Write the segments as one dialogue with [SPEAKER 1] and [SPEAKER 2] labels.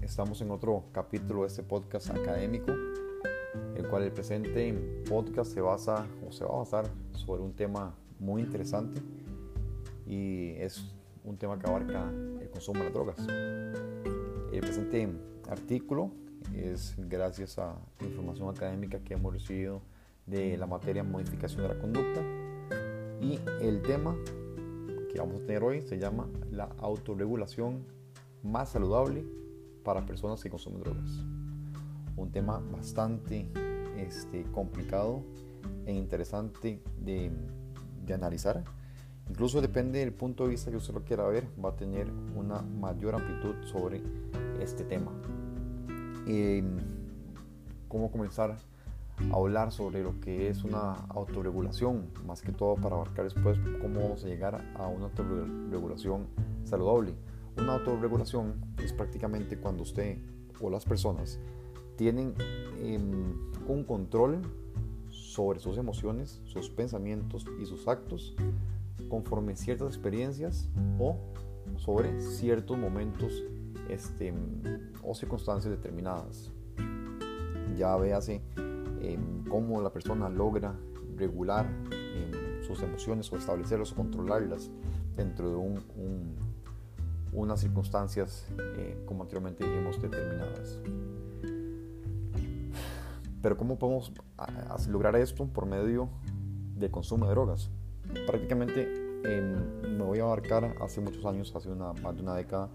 [SPEAKER 1] Estamos en otro capítulo de este podcast académico, el cual el presente podcast se basa o se va a basar sobre un tema muy interesante y es un tema que abarca el consumo de las drogas. El presente artículo es gracias a información académica que hemos recibido de la materia modificación de la conducta y el tema que vamos a tener hoy se llama la autorregulación más saludable para personas que consumen drogas. Un tema bastante este, complicado e interesante de, analizar. Incluso depende del punto de vista que usted lo quiera ver, va a tener una mayor amplitud sobre este tema. ¿Cómo comenzar a hablar sobre lo que es una autorregulación? Más que todo para abarcar después cómo vamos a llegar a una autorregulación saludable. Una autorregulación es prácticamente cuando usted o las personas tienen em, un control sobre sus emociones, sus pensamientos y sus actos conforme ciertas experiencias o sobre ciertos momentos este, o circunstancias determinadas. Ya véase em, cómo la persona logra regular em, sus emociones o establecerlas o controlarlas dentro de un unas circunstancias, eh, como anteriormente dijimos, determinadas. Pero ¿cómo podemos lograr esto por medio de consumo de drogas? Prácticamente me voy a abarcar hace muchos años, hace una, más de una década,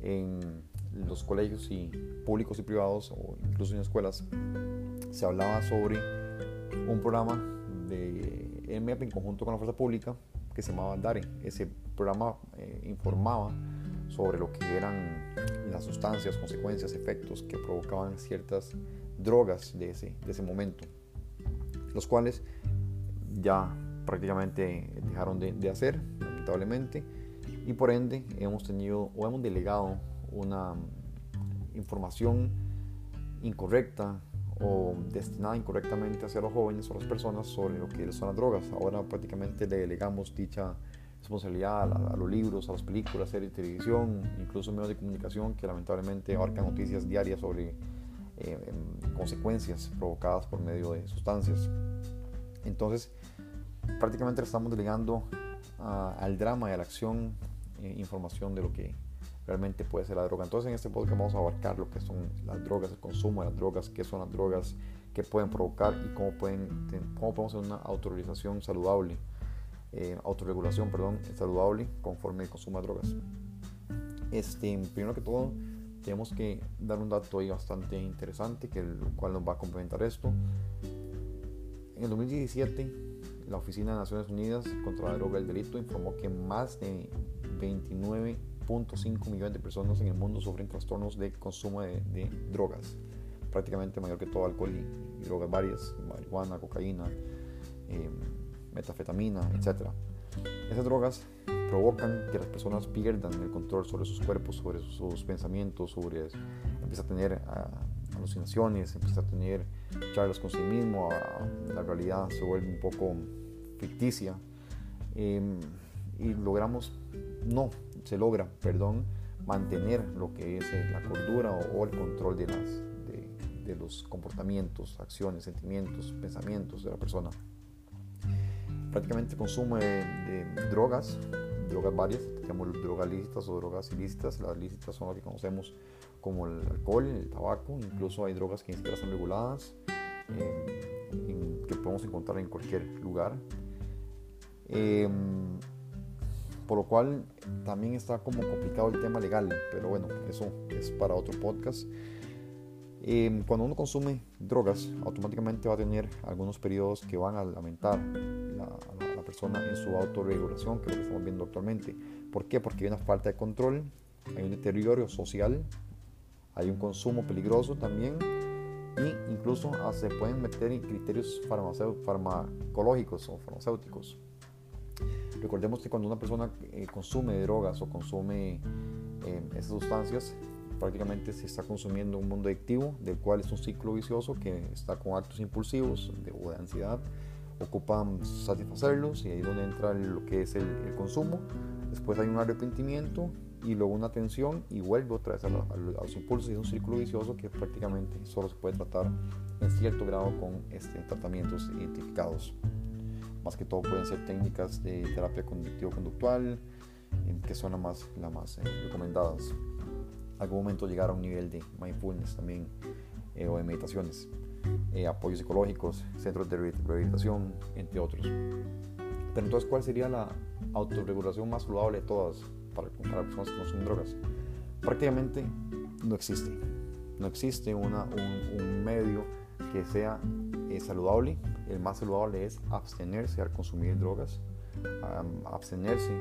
[SPEAKER 1] en los colegios y públicos y privados o incluso en escuelas se hablaba sobre un programa de MEP en conjunto con la fuerza pública que se llamaba DARE. Ese programa eh, informaba sobre lo que eran las sustancias, consecuencias, efectos que provocaban ciertas drogas de ese, de ese momento, los cuales ya prácticamente dejaron de, hacer, lamentablemente, y por ende hemos tenido o hemos delegado una información incorrecta o destinada incorrectamente hacia los jóvenes o las personas sobre lo que son las drogas. Ahora prácticamente le delegamos dicha responsabilidad a, los libros, a las películas, series televisión, incluso medios de comunicación que lamentablemente abarcan noticias diarias sobre eh, em, consecuencias provocadas por medio de sustancias. Entonces, prácticamente estamos delegando al drama y a la acción eh, información de lo que realmente puede ser la droga. Entonces, en este podcast vamos a abarcar lo que son las drogas, el consumo de las drogas, qué son las drogas, qué pueden provocar y cómo, pueden, cómo podemos hacer una autorización saludable eh, autorregulación perdón, saludable conforme de drogas. Este, primero que todo, tenemos que dar un dato ahí bastante interesante, que el cual nos va a complementar esto. En el 2017, la Oficina de Naciones Unidas contra la Droga y el Delito informó que más de 29.5 millones de personas en el mundo sufren trastornos de consumo de, drogas, prácticamente mayor que todo alcohol y, drogas varias, marihuana, cocaína. Eh, metafetamina, etc. Esas drogas provocan que las personas pierdan el control sobre sus cuerpos, sobre sus pensamientos, sobre a tener ah, alucinaciones, empieza a tener charlas con sí mismo, ah, la realidad se vuelve un poco ficticia em, y logramos, no, se logra, perdón, mantener lo que es eh, la cordura o, el control de los comportamientos, acciones, sentimientos, pensamientos de la persona prácticamente consumo de, drogas, drogas varias, tenemos drogas lícitas o drogas ilícitas. Las lícitas son las que conocemos como el alcohol, el tabaco, incluso hay drogas que ni siquiera son reguladas, eh, que podemos encontrar en cualquier lugar. Em, por lo cual también está como complicado el tema legal, pero bueno, eso es para otro podcast. Em, cuando uno consume drogas, automáticamente va a tener algunos periodos que van a lamentar la, a la persona en su autorregulación, que es lo que estamos viendo actualmente. ¿Por qué? Porque hay una falta de control, hay un deterioro social, hay un consumo peligroso también e incluso se pueden meter en criterios farmacológicos o farmacéuticos. Recordemos que cuando una persona eh, consume drogas o consume eh, esas sustancias, prácticamente se está consumiendo un mundo adictivo, del cual es un ciclo vicioso que está con actos impulsivos de, o de ansiedad, ocupan satisfacerlos y ahí es donde entra lo que es el, consumo. Después hay un arrepentimiento y luego una tensión y vuelve otra vez a, los impulsos y es un círculo vicioso que prácticamente solo se puede tratar en cierto grado con este, tratamientos identificados. Más que todo pueden ser técnicas de terapia cognitivo-conductual, que son las más, las más eh, recomendadas. Algún momento llegar a un nivel de mindfulness también eh, o de meditaciones, eh, apoyos psicológicos, centros de rehabilitación, entre otros. Pero entonces, ¿cuál sería la autorregulación más saludable de todas para, para personas que consumen drogas? Prácticamente no existe. No existe una, un, medio que sea eh, saludable. El más saludable es abstenerse al consumir drogas, abstenerse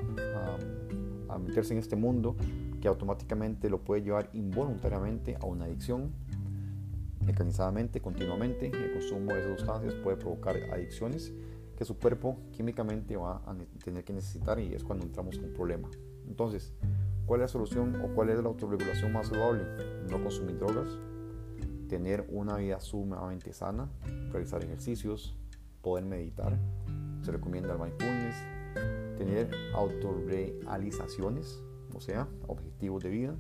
[SPEAKER 1] a meterse en este mundo que automáticamente lo puede llevar involuntariamente a una adicción. Mecanizadamente, continuamente, el consumo de esas sustancias puede provocar adicciones que su cuerpo químicamente va a tener que necesitar y es cuando entramos en un problema. Entonces, ¿cuál es la solución o cuál es la autorregulación más saludable? No consumir drogas, tener una vida sumamente sana, realizar ejercicios, poder meditar, se recomienda el mindfulness, tener autorrealizaciones, o sea, objetivos de vida,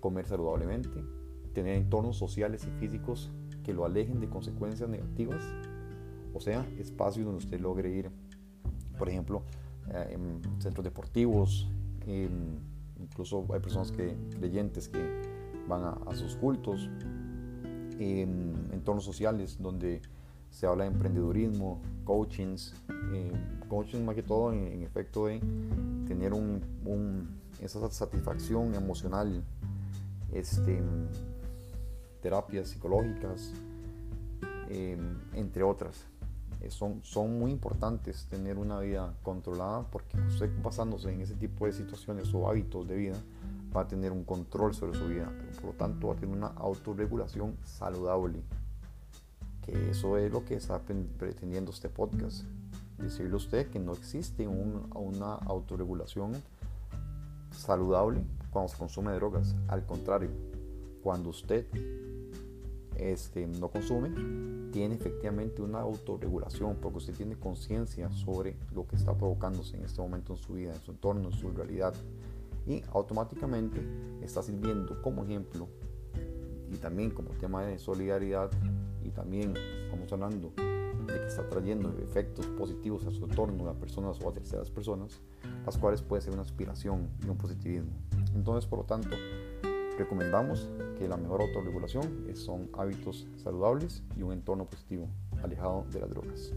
[SPEAKER 1] comer saludablemente, tener entornos sociales y físicos que lo alejen de consecuencias negativas o sea, espacios donde usted logre ir, por ejemplo, eh, en centros deportivos, incluso hay personas que, creyentes que van a, sus cultos, en entornos sociales donde se habla de emprendedurismo, coachings, eh, coaching más que todo en, efecto de tener un, esa satisfacción emocional, este, terapias psicológicas, eh, entre otras. Eh, son, son muy importantes tener una vida controlada porque usted basándose en ese tipo de situaciones o hábitos de vida va a tener un control sobre su vida, por lo tanto va a tener una autorregulación saludable, que eso es lo que está pretendiendo este podcast, decirle a usted que no existe una autorregulación saludable cuando se consume drogas, al contrario, cuando usted este, no consume, tiene efectivamente una autorregulación porque usted tiene conciencia sobre lo que está provocándose en este momento en su vida, en su entorno, en su realidad. Y automáticamente está sirviendo como ejemplo y también como tema de solidaridad y también estamos hablando de que está trayendo efectos positivos a su entorno, a personas o a terceras personas, las cuales puede ser una aspiración y un positivismo. Entonces, por lo tanto, Recomendamos que la mejor autorregulación son hábitos saludables y un entorno positivo, alejado de las drogas.